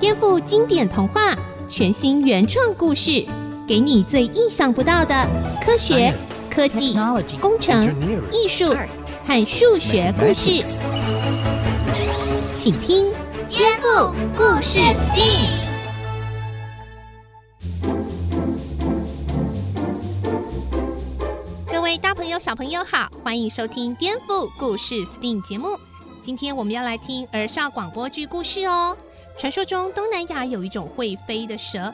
颠覆经典童话，全新原创故事，给你最意想不到的科学、科技、工程、艺术和数学故事，请听《颠覆故事 STEAM》。各位大朋友、小朋友好，欢迎收听《颠覆故事 STEAM》节目。今天我们要来听儿少广播剧故事哦。传说中东南亚有一种会飞的蛇，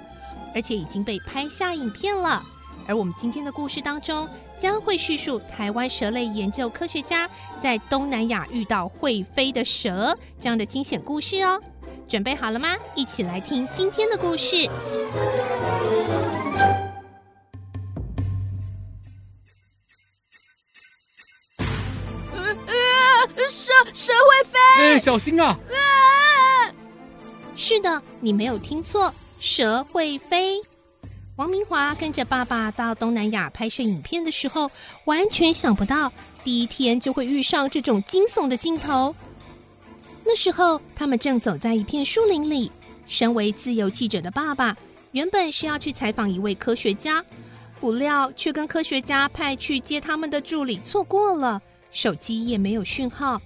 而且已经被拍下影片了。而我们今天的故事当中，将会叙述台湾蛇类研究科学家在东南亚遇到会飞的蛇这样的惊险故事哦。准备好了吗？一起来听今天的故事。蛇蛇会飞，哎，小心啊！啊！是的，你没有听错，蛇会飞。王明华跟着爸爸到东南亚拍摄影片的时候，完全想不到第一天就会遇上这种惊悚的镜头。那时候，他们正走在一片树林里。身为自由记者的爸爸，原本是要去采访一位科学家，不料却跟科学家派去接他们的助理错过了。手机也没有讯号，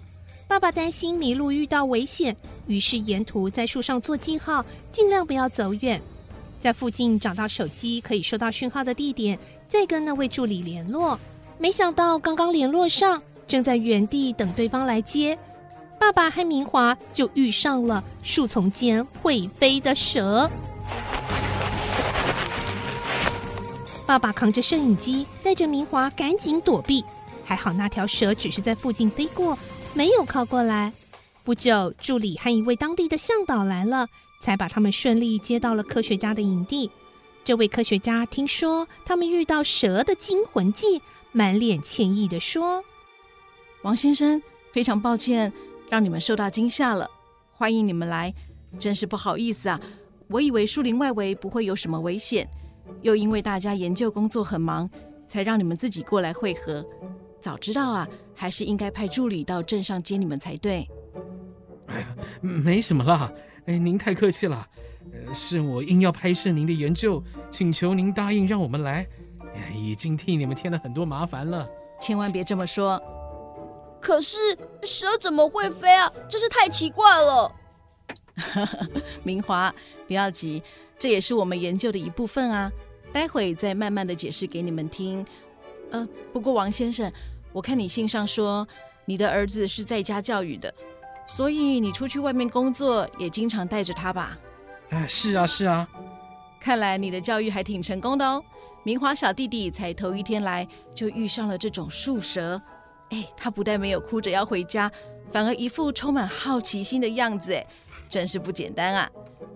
爸爸担心迷路遇到危险，于是沿途在树上做记号，尽量不要走远。在附近找到手机可以收到讯号的地点，再跟那位助理联络。没想到刚刚联络上，正在原地等对方来接，爸爸和明华就遇上了树丛间会飞的蛇。爸爸扛着摄影机，带着明华赶紧躲避。还好那条蛇只是在附近飞过，没有靠过来。不久，助理和一位当地的向导来了，才把他们顺利接到了科学家的营地。这位科学家听说他们遇到蛇的惊魂记，满脸歉意地说：“王先生，非常抱歉让你们受到惊吓了。欢迎你们来，真是不好意思啊！我以为树林外围不会有什么危险，又因为大家研究工作很忙，才让你们自己过来会合。”早知道啊，还是应该派助理到镇上接你们才对。哎呀，没什么啦，哎，您太客气了。呃，是我硬要拍摄您的研究，请求您答应让我们来。哎，已经替你们添了很多麻烦了。千万别这么说。可是蛇怎么会飞啊？真是太奇怪了。明华，不要急，这也是我们研究的一部分啊。待会再慢慢的解释给你们听。呃，不过王先生。我看你信上说，你的儿子是在家教育的，所以你出去外面工作也经常带着他吧？哎，是啊，是啊。看来你的教育还挺成功的哦。明华小弟弟才头一天来就遇上了这种树蛇，哎，他不但没有哭着要回家，反而一副充满好奇心的样子，哎，真是不简单啊！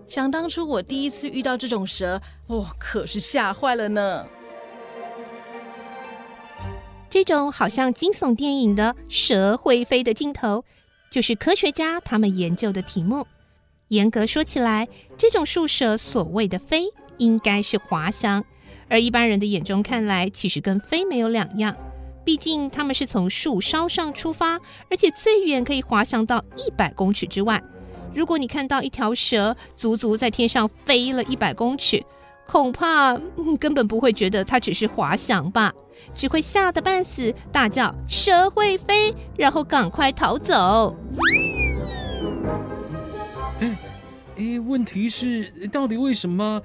想当初我第一次遇到这种蛇，哦，可是吓坏了呢。这种好像惊悚电影的蛇会飞的镜头，就是科学家他们研究的题目。严格说起来，这种树蛇所谓的飞，应该是滑翔，而一般人的眼中看来，其实跟飞没有两样。毕竟他们是从树梢上出发，而且最远可以滑翔到一百公尺之外。如果你看到一条蛇足足在天上飞了一百公尺，恐怕、嗯、根本不会觉得它只是滑翔吧，只会吓得半死，大叫“蛇会飞”，然后赶快逃走。哎哎，问题是，到底为什么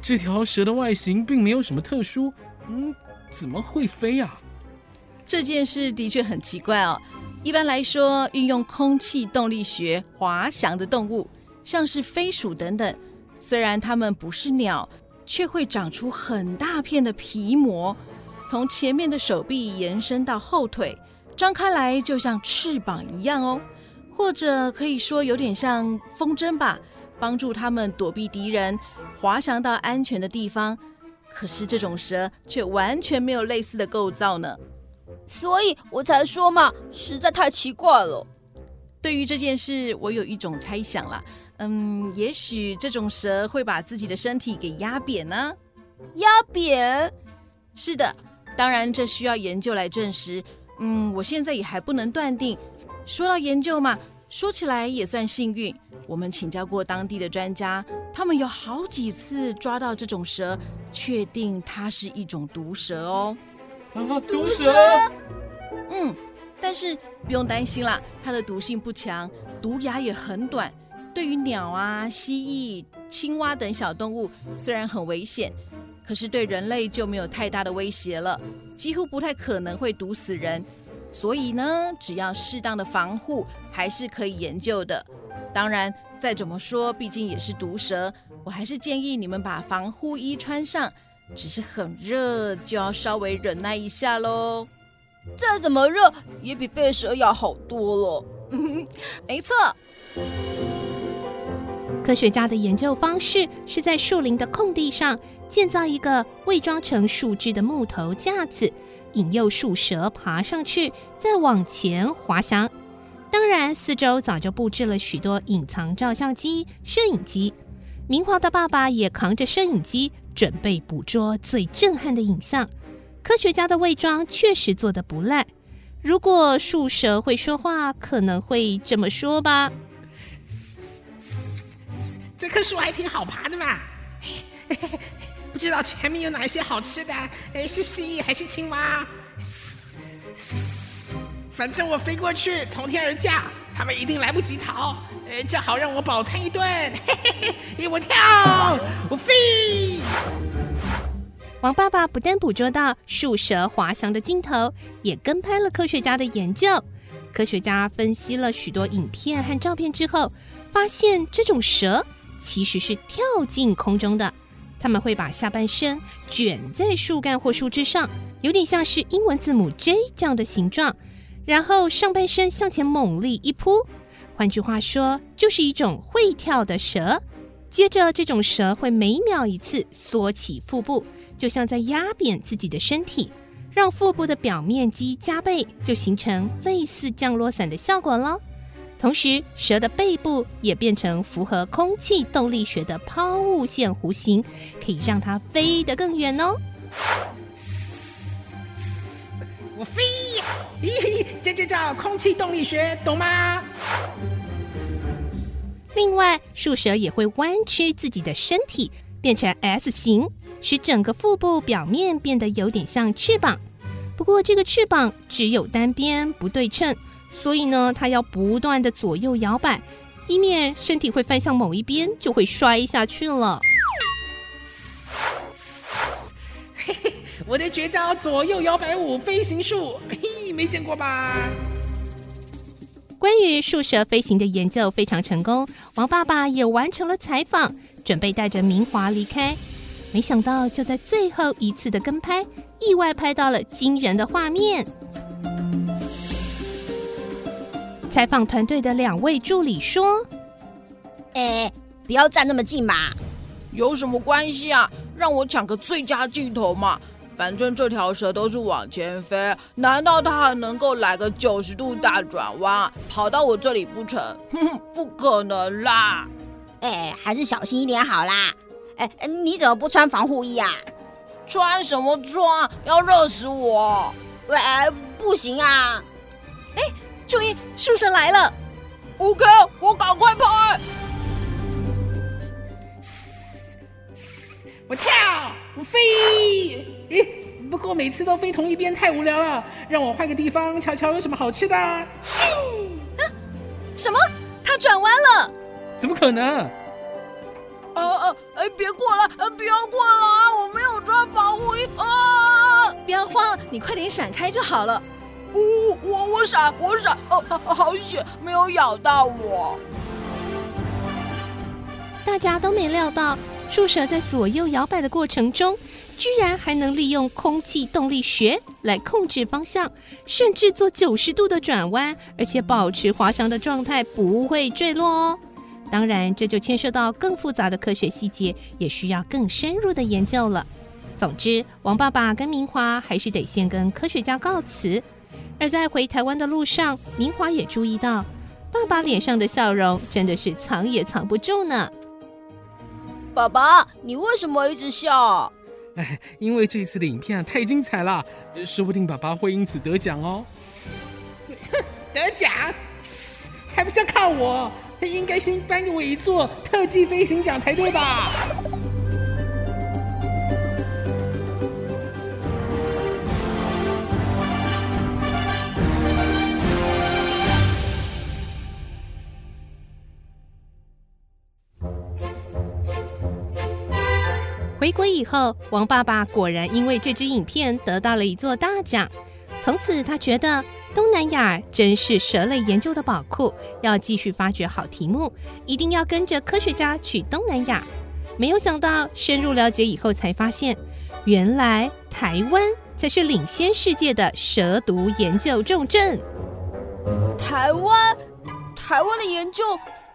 这条蛇的外形并没有什么特殊？嗯，怎么会飞啊？这件事的确很奇怪哦。一般来说，运用空气动力学滑翔的动物，像是飞鼠等等，虽然它们不是鸟。却会长出很大片的皮膜，从前面的手臂延伸到后腿，张开来就像翅膀一样哦，或者可以说有点像风筝吧，帮助他们躲避敌人，滑翔到安全的地方。可是这种蛇却完全没有类似的构造呢，所以我才说嘛，实在太奇怪了。对于这件事，我有一种猜想啦。嗯，也许这种蛇会把自己的身体给压扁呢？压扁？是的，当然这需要研究来证实。嗯，我现在也还不能断定。说到研究嘛，说起来也算幸运，我们请教过当地的专家，他们有好几次抓到这种蛇，确定它是一种毒蛇哦。啊，毒蛇？嗯，但是不用担心啦，它的毒性不强，毒牙也很短，对于鸟啊、蜥蜴、青蛙等小动物虽然很危险，可是对人类就没有太大的威胁了，几乎不太可能会毒死人。所以呢，只要适当的防护，还是可以研究的。当然，再怎么说，毕竟也是毒蛇，我还是建议你们把防护衣穿上。只是很热，就要稍微忍耐一下喽。再怎么热，也比被蛇咬好多了。没错。科学家的研究方式是在树林的空地上建造一个伪装成树枝的木头架子。引诱树蛇爬上去，再往前滑翔。当然，四周早就布置了许多隐藏照相机、摄影机。明华的爸爸也扛着摄影机，准备捕捉最震撼的影像。科学家的伪装确实做得不赖。如果树蛇会说话，可能会这么说吧：“这棵树还挺好爬的嘛。”不知道前面有哪一些好吃的？诶，是蜥蜴还是青蛙？反正我飞过去，从天而降，他们一定来不及逃。呃，正好让我饱餐一顿。嘿嘿嘿，我跳，我飞。王爸爸不但捕捉到树蛇滑翔的镜头，也跟拍了科学家的研究。科学家分析了许多影片和照片之后，发现这种蛇其实是跳进空中的。他们会把下半身卷在树干或树枝上，有点像是英文字母 J 这样的形状，然后上半身向前猛力一扑。换句话说，就是一种会跳的蛇。接着，这种蛇会每秒一次缩起腹部，就像在压扁自己的身体，让腹部的表面积加倍，就形成类似降落伞的效果了。同时，蛇的背部也变成符合空气动力学的抛物线弧形，可以让它飞得更远哦。我飞，咦，这就叫空气动力学，懂吗？另外，树蛇也会弯曲自己的身体，变成 S 型，使整个腹部表面变得有点像翅膀。不过，这个翅膀只有单边，不对称。所以呢，它要不断的左右摇摆，以免身体会翻向某一边，就会摔下去了。嘿嘿，我的绝招左右摇摆舞飞行术，嘿，没见过吧？关于树蛇飞行的研究非常成功，王爸爸也完成了采访，准备带着明华离开。没想到就在最后一次的跟拍，意外拍到了惊人的画面。采访团队的两位助理说：“哎，不要站那么近嘛！有什么关系啊？让我抢个最佳镜头嘛！反正这条蛇都是往前飞，难道它还能够来个九十度大转弯，跑到我这里不成？哼哼，不可能啦！哎，还是小心一点好啦！哎，你怎么不穿防护衣啊？穿什么穿？要热死我！喂，不行啊！哎。”注意，树神来了！OK，我赶快拍！我跳，我飞！咦，不过每次都飞同一边太无聊了，让我换个地方瞧瞧有什么好吃的。咻！啊，什么？它转弯了？怎么可能？呃呃，哎，别过来！呃，不要过来！我没有穿保护衣啊！不要慌，你快点闪开就好了。呜，我我闪我闪，哦，好险，没有咬到我。大家都没料到，树蛇在左右摇摆的过程中，居然还能利用空气动力学来控制方向，甚至做九十度的转弯，而且保持滑翔的状态，不会坠落哦。当然，这就牵涉到更复杂的科学细节，也需要更深入的研究了。总之，王爸爸跟明华还是得先跟科学家告辞。而在回台湾的路上，明华也注意到，爸爸脸上的笑容真的是藏也藏不住呢。爸爸，你为什么一直笑？哎，因为这次的影片太精彩了，说不定爸爸会因此得奖哦。得奖？还不是要靠我？他应该先颁给我一座特技飞行奖才对吧？以后，王爸爸果然因为这支影片得到了一座大奖。从此，他觉得东南亚真是蛇类研究的宝库，要继续发掘好题目，一定要跟着科学家去东南亚。没有想到，深入了解以后才发现，原来台湾才是领先世界的蛇毒研究重镇。台湾，台湾的研究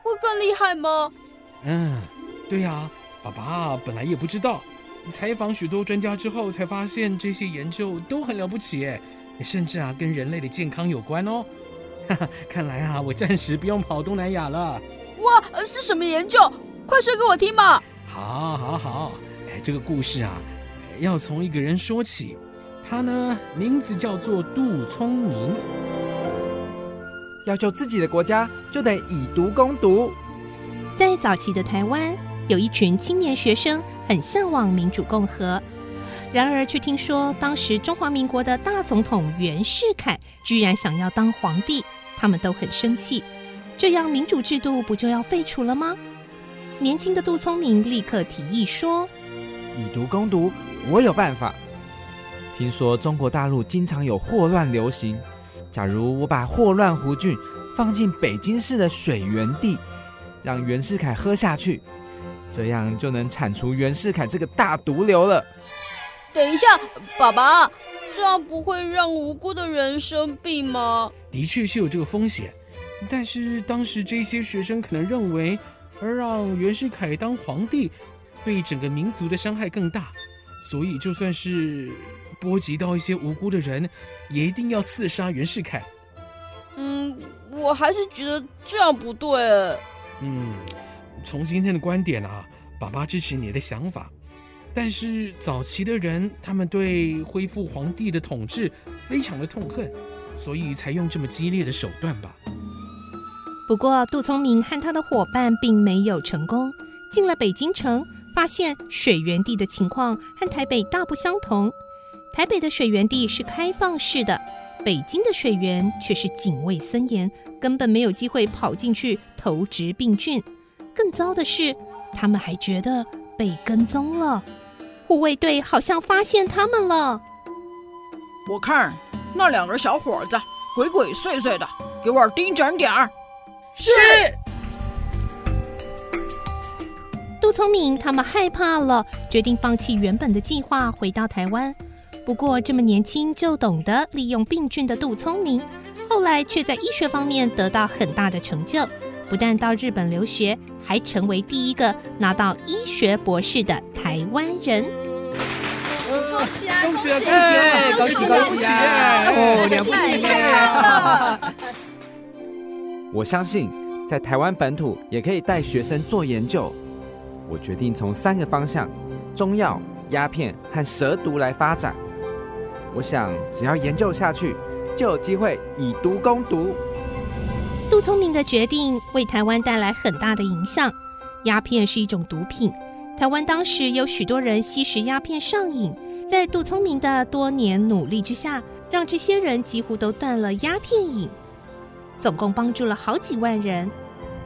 会更厉害吗？嗯，对呀。爸爸本来也不知道，采访许多专家之后，才发现这些研究都很了不起，哎，甚至啊跟人类的健康有关哦。哈哈，看来啊我暂时不用跑东南亚了。哇，是什么研究？快说给我听嘛！好，好，好。哎，这个故事啊，要从一个人说起。他呢，名字叫做杜聪明。要救自己的国家，就得以毒攻毒。在早期的台湾。有一群青年学生很向往民主共和，然而却听说当时中华民国的大总统袁世凯居然想要当皇帝，他们都很生气。这样民主制度不就要废除了吗？年轻的杜聪明立刻提议说：“以毒攻毒，我有办法。听说中国大陆经常有霍乱流行，假如我把霍乱弧菌放进北京市的水源地，让袁世凯喝下去。”这样就能铲除袁世凯这个大毒瘤了。等一下，爸爸，这样不会让无辜的人生病吗？的确是有这个风险，但是当时这些学生可能认为，而让袁世凯当皇帝，对整个民族的伤害更大，所以就算是波及到一些无辜的人，也一定要刺杀袁世凯。嗯，我还是觉得这样不对。嗯。从今天的观点啊，爸爸支持你的想法，但是早期的人他们对恢复皇帝的统治非常的痛恨，所以才用这么激烈的手段吧。不过杜聪明和他的伙伴并没有成功，进了北京城，发现水源地的情况和台北大不相同。台北的水源地是开放式的，北京的水源却是警卫森严，根本没有机会跑进去投掷病菌。更糟的是，他们还觉得被跟踪了。护卫队好像发现他们了。我看那两个小伙子鬼鬼祟祟的，给我盯准点儿。是。杜聪明他们害怕了，决定放弃原本的计划，回到台湾。不过，这么年轻就懂得利用病菌的杜聪明，后来却在医学方面得到很大的成就。不但到日本留学，还成为第一个拿到医学博士的台湾人。恭喜啊！恭喜啊！恭喜啊！恭喜恭喜啊！哦，了不起呀！我相信在台湾本土也可以带学生做研究。我决定从三个方向：中药、鸦片和蛇毒来发展。我想，只要研究下去，就有机会以毒攻毒。杜聪明的决定为台湾带来很大的影响。鸦片是一种毒品，台湾当时有许多人吸食鸦片上瘾。在杜聪明的多年努力之下，让这些人几乎都断了鸦片瘾，总共帮助了好几万人。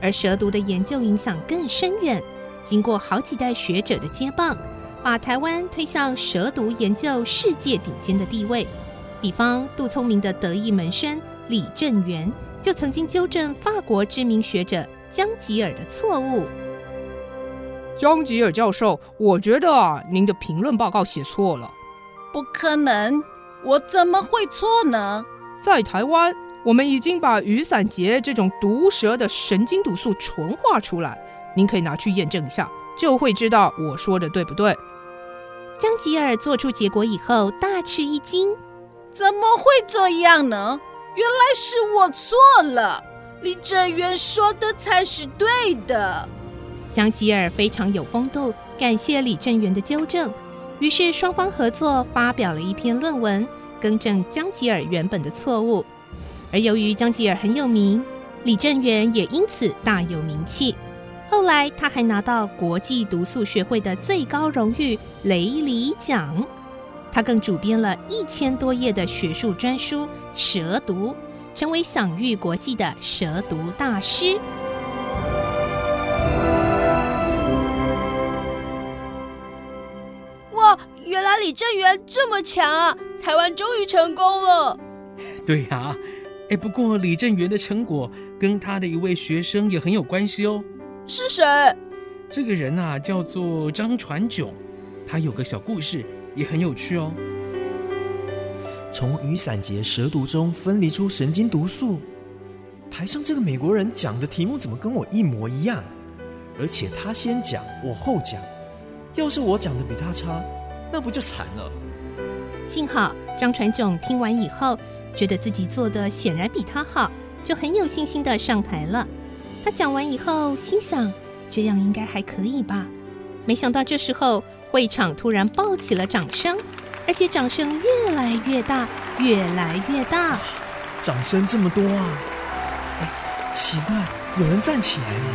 而蛇毒的研究影响更深远，经过好几代学者的接棒，把台湾推向蛇毒研究世界顶尖的地位。比方杜聪明的得意门生李正元。就曾经纠正法国知名学者江吉尔的错误。江吉尔教授，我觉得啊，您的评论报告写错了。不可能，我怎么会错呢？在台湾，我们已经把雨伞节这种毒蛇的神经毒素纯化出来，您可以拿去验证一下，就会知道我说的对不对。江吉尔做出结果以后，大吃一惊：怎么会这样呢？原来是我错了，李正元说的才是对的。江吉尔非常有风度，感谢李正元的纠正。于是双方合作发表了一篇论文，更正江吉尔原本的错误。而由于江吉尔很有名，李正元也因此大有名气。后来，他还拿到国际毒素学会的最高荣誉雷里奖。他更主编了一千多页的学术专书《蛇毒》，成为享誉国际的蛇毒大师。哇，原来李正元这么强啊！台湾终于成功了。对呀、啊，哎，不过李正元的成果跟他的一位学生也很有关系哦。是谁？这个人啊，叫做张传炯，他有个小故事，也很有趣哦。从雨伞节蛇毒中分离出神经毒素，台上这个美国人讲的题目怎么跟我一模一样？而且他先讲，我后讲。要是我讲的比他差，那不就惨了？幸好张传炯听完以后，觉得自己做的显然比他好，就很有信心的上台了。他讲完以后，心想这样应该还可以吧。没想到这时候会场突然爆起了掌声，而且掌声越来越大，越来越大。掌声这么多啊！哎，奇怪，有人站起来了。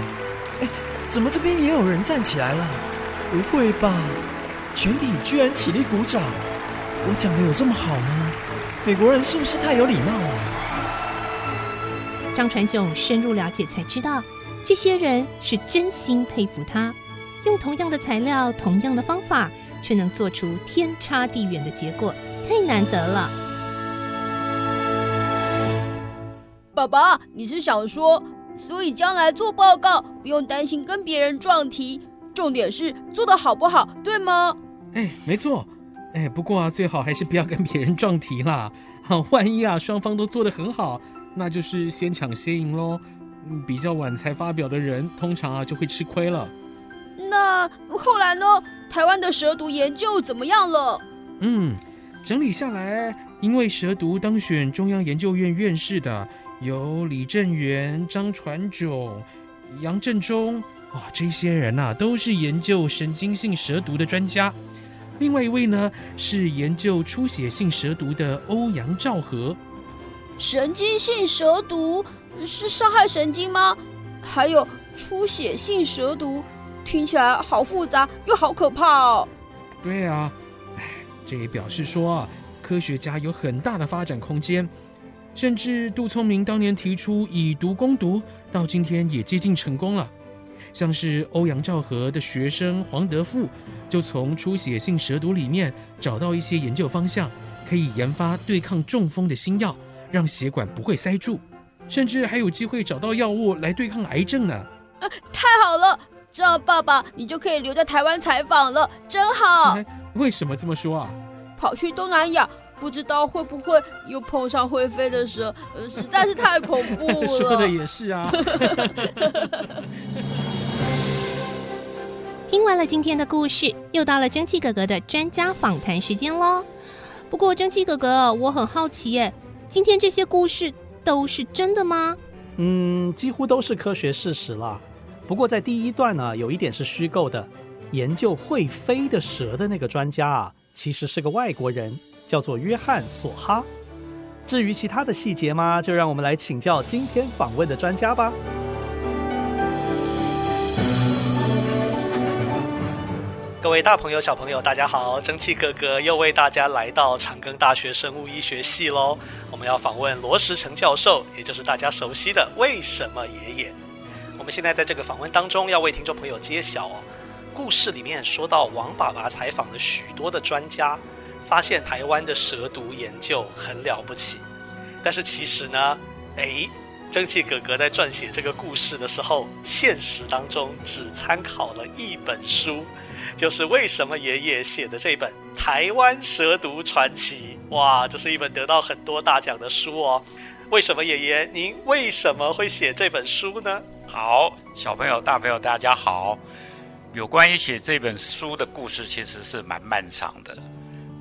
哎，怎么这边也有人站起来了？不会吧？全体居然起立鼓掌！我讲的有这么好吗？美国人是不是太有礼貌了？张传炯深入了解，才知道这些人是真心佩服他，用同样的材料、同样的方法，却能做出天差地远的结果，太难得了。爸爸，你是想说，所以将来做报告不用担心跟别人撞题，重点是做的好不好，对吗？哎，没错。哎，不过啊，最好还是不要跟别人撞题啦。好，万一啊，双方都做得很好。那就是先抢先赢喽，比较晚才发表的人，通常啊就会吃亏了。那后来呢？台湾的蛇毒研究怎么样了？嗯，整理下来，因为蛇毒当选中央研究院院士的有李正元、张传炯、杨振中，哇，这些人呐、啊、都是研究神经性蛇毒的专家。另外一位呢是研究出血性蛇毒的欧阳兆和。神经性蛇毒是伤害神经吗？还有出血性蛇毒，听起来好复杂又好可怕哦。对啊，哎，这也表示说啊，科学家有很大的发展空间。甚至杜聪明当年提出以毒攻毒，到今天也接近成功了。像是欧阳兆和的学生黄德富，就从出血性蛇毒里面找到一些研究方向，可以研发对抗中风的新药。让血管不会塞住，甚至还有机会找到药物来对抗癌症呢！啊，太好了！这样爸爸你就可以留在台湾采访了，真好。为什么这么说啊？跑去东南亚，不知道会不会又碰上会飞的蛇，呃，实在是太恐怖了。说的也是啊。听完了今天的故事，又到了蒸汽哥哥的专家访谈时间喽。不过蒸汽哥哥，我很好奇耶。今天这些故事都是真的吗？嗯，几乎都是科学事实了。不过在第一段呢，有一点是虚构的。研究会飞的蛇的那个专家啊，其实是个外国人，叫做约翰索哈。至于其他的细节吗，就让我们来请教今天访问的专家吧。各位大朋友、小朋友，大家好！蒸汽哥哥又为大家来到长庚大学生物医学系喽。我们要访问罗时成教授，也就是大家熟悉的“为什么爷爷”。我们现在在这个访问当中，要为听众朋友揭晓哦。故事里面说到，王爸爸采访了许多的专家，发现台湾的蛇毒研究很了不起。但是其实呢，诶，蒸汽哥哥在撰写这个故事的时候，现实当中只参考了一本书。就是为什么爷爷写的这本《台湾蛇毒传奇》哇，这是一本得到很多大奖的书哦。为什么爷爷您为什么会写这本书呢？好，小朋友、大朋友，大家好。有关于写这本书的故事，其实是蛮漫长的。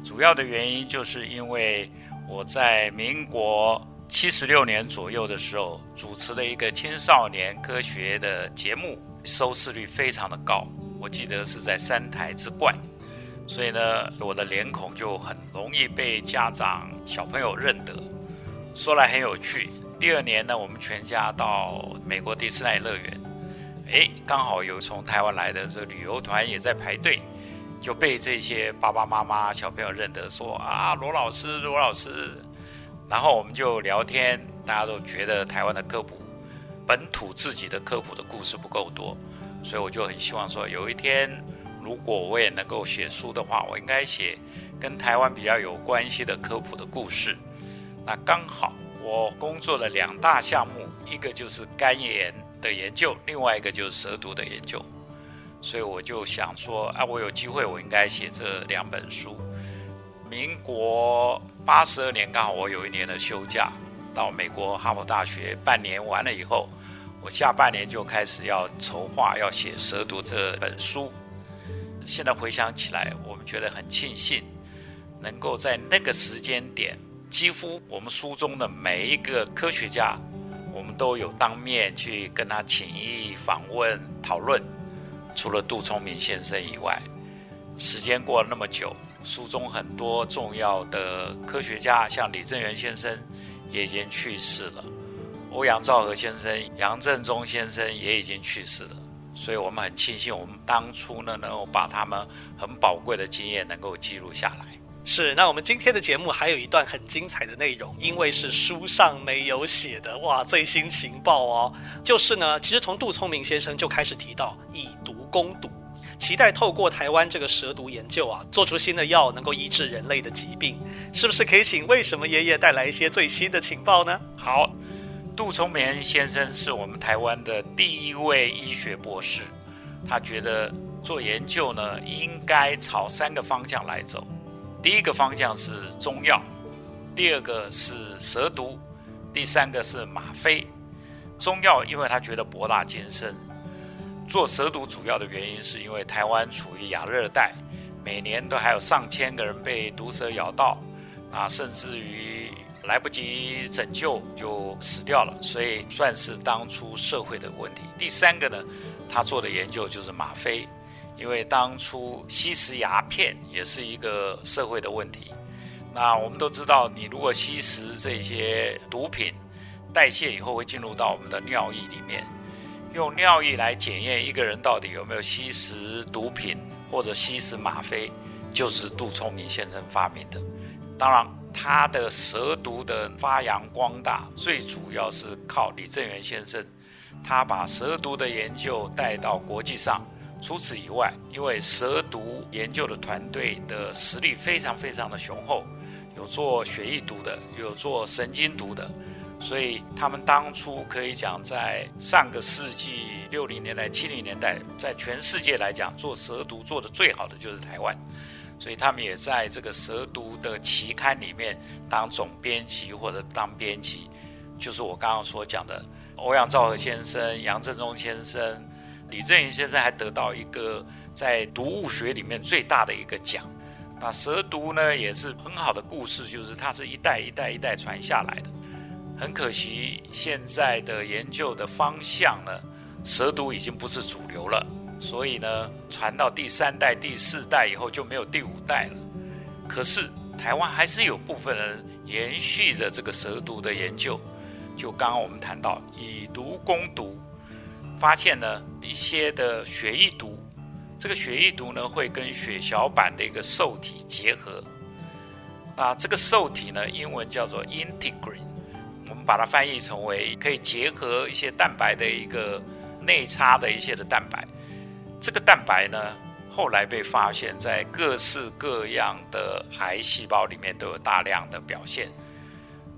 主要的原因就是因为我在民国七十六年左右的时候，主持了一个青少年科学的节目，收视率非常的高。我记得是在三台之冠，所以呢，我的脸孔就很容易被家长、小朋友认得。说来很有趣，第二年呢，我们全家到美国迪士尼乐园，哎，刚好有从台湾来的这旅游团也在排队，就被这些爸爸妈妈小朋友认得，说啊，罗老师，罗老师。然后我们就聊天，大家都觉得台湾的科普，本土自己的科普的故事不够多，所以我就很希望说，有一天如果我也能够写书的话，我应该写跟台湾比较有关系的科普的故事。那刚好我工作的两大项目，一个就是肝炎的研究，另外一个就是蛇毒的研究，所以我就想说，啊，我有机会，我应该写这两本书。民国八十二年，刚好我有一年的休假，到美国哈佛大学半年完了以后，我下半年就开始要筹划要写《蛇毒》这本书。现在回想起来，我们觉得很庆幸，能够在那个时间点，几乎我们书中的每一个科学家，我们都有当面去跟他请益访问讨论。除了杜聪明先生以外，时间过了那么久。书中很多重要的科学家，像李正源先生也已经去世了，欧阳兆和先生、杨振中先生也已经去世了，所以我们很庆幸，我们当初呢能够把他们很宝贵的经验能够记录下来。是，那我们今天的节目还有一段很精彩的内容，因为是书上没有写的，哇，最新情报哦，就是呢，其实从杜聪明先生就开始提到以毒攻毒。期待透过台湾这个蛇毒研究啊，做出新的药，能够医治人类的疾病，是不是可以请为什么爷爷带来一些最新的情报呢？好，杜聪明先生是我们台湾的第一位医学博士，他觉得做研究呢，应该朝三个方向来走，第一个方向是中药，第二个是蛇毒，第三个是吗啡。中药，因为他觉得博大精深。做蛇毒主要的原因是因为台湾处于亚热带，每年都还有上千个人被毒蛇咬到，啊，甚至于来不及拯救就死掉了，所以算是当初社会的问题。第三个呢，他做的研究就是吗啡，因为当初吸食鸦片也是一个社会的问题。那我们都知道，你如果吸食这些毒品，代谢以后会进入到我们的尿液里面。用尿液来检验一个人到底有没有吸食毒品或者吸食吗啡，就是杜聪明先生发明的。当然，他的蛇毒的发扬光大，最主要是靠李正源先生，他把蛇毒的研究带到国际上。除此以外，因为蛇毒研究的团队的实力非常非常的雄厚，有做血液毒的，有做神经毒的。所以他们当初可以讲，在上个世纪六零年代、七零年代，在全世界来讲，做蛇毒做得最好的就是台湾。所以他们也在这个蛇毒的期刊里面当总编辑或者当编辑。就是我刚刚所讲的，欧阳兆和先生、杨振中先生、李正云先生还得到一个在毒物学里面最大的一个奖。那蛇毒呢，也是很好的故事，就是它是一代一代一代传下来的。很可惜，现在的研究的方向呢，蛇毒已经不是主流了，所以呢，传到第三代、第四代以后就没有第五代了。可是台湾还是有部分人延续着这个蛇毒的研究。就刚刚我们谈到以毒攻毒，发现呢一些的血液毒，这个血液毒呢会跟血小板的一个受体结合。那这个受体呢，英文叫做 integrin。我们把它翻译成为可以结合一些蛋白的一个内插的一些的蛋白。这个蛋白呢，后来被发现在各式各样的癌细胞里面都有大量的表现。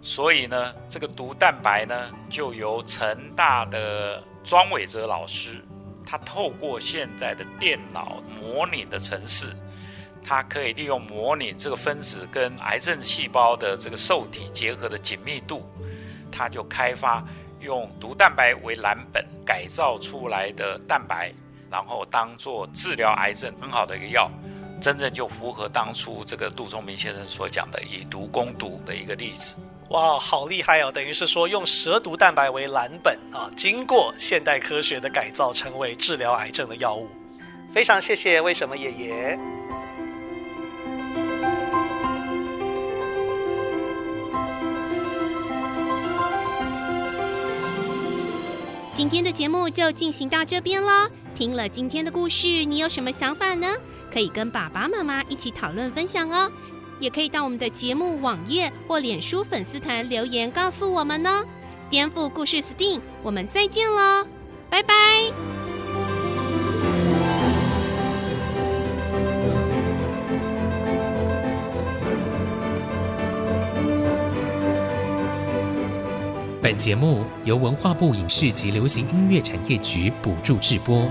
所以呢，这个毒蛋白呢，就由成大的庄伟哲老师，他透过现在的电脑模拟的程式，他可以利用模拟这个分子跟癌症细胞的这个受体结合的紧密度。他就开发用毒蛋白为蓝本改造出来的蛋白，然后当做治疗癌症很好的一个药，真正就符合当初这个杜聪明先生所讲的以毒攻毒的一个例子。哇，好厉害哦！等于是说用蛇毒蛋白为蓝本啊，经过现代科学的改造，成为治疗癌症的药物。非常谢谢，为什么爷爷？今天的节目就进行到这边了。听了今天的故事，你有什么想法呢？可以跟爸爸妈妈一起讨论分享哦。也可以到我们的节目网页或脸书粉丝团留言告诉我们呢。颠覆故事 STEAM，我们再见喽，拜拜。本节目由文化部影视及流行音乐产业局补助制播。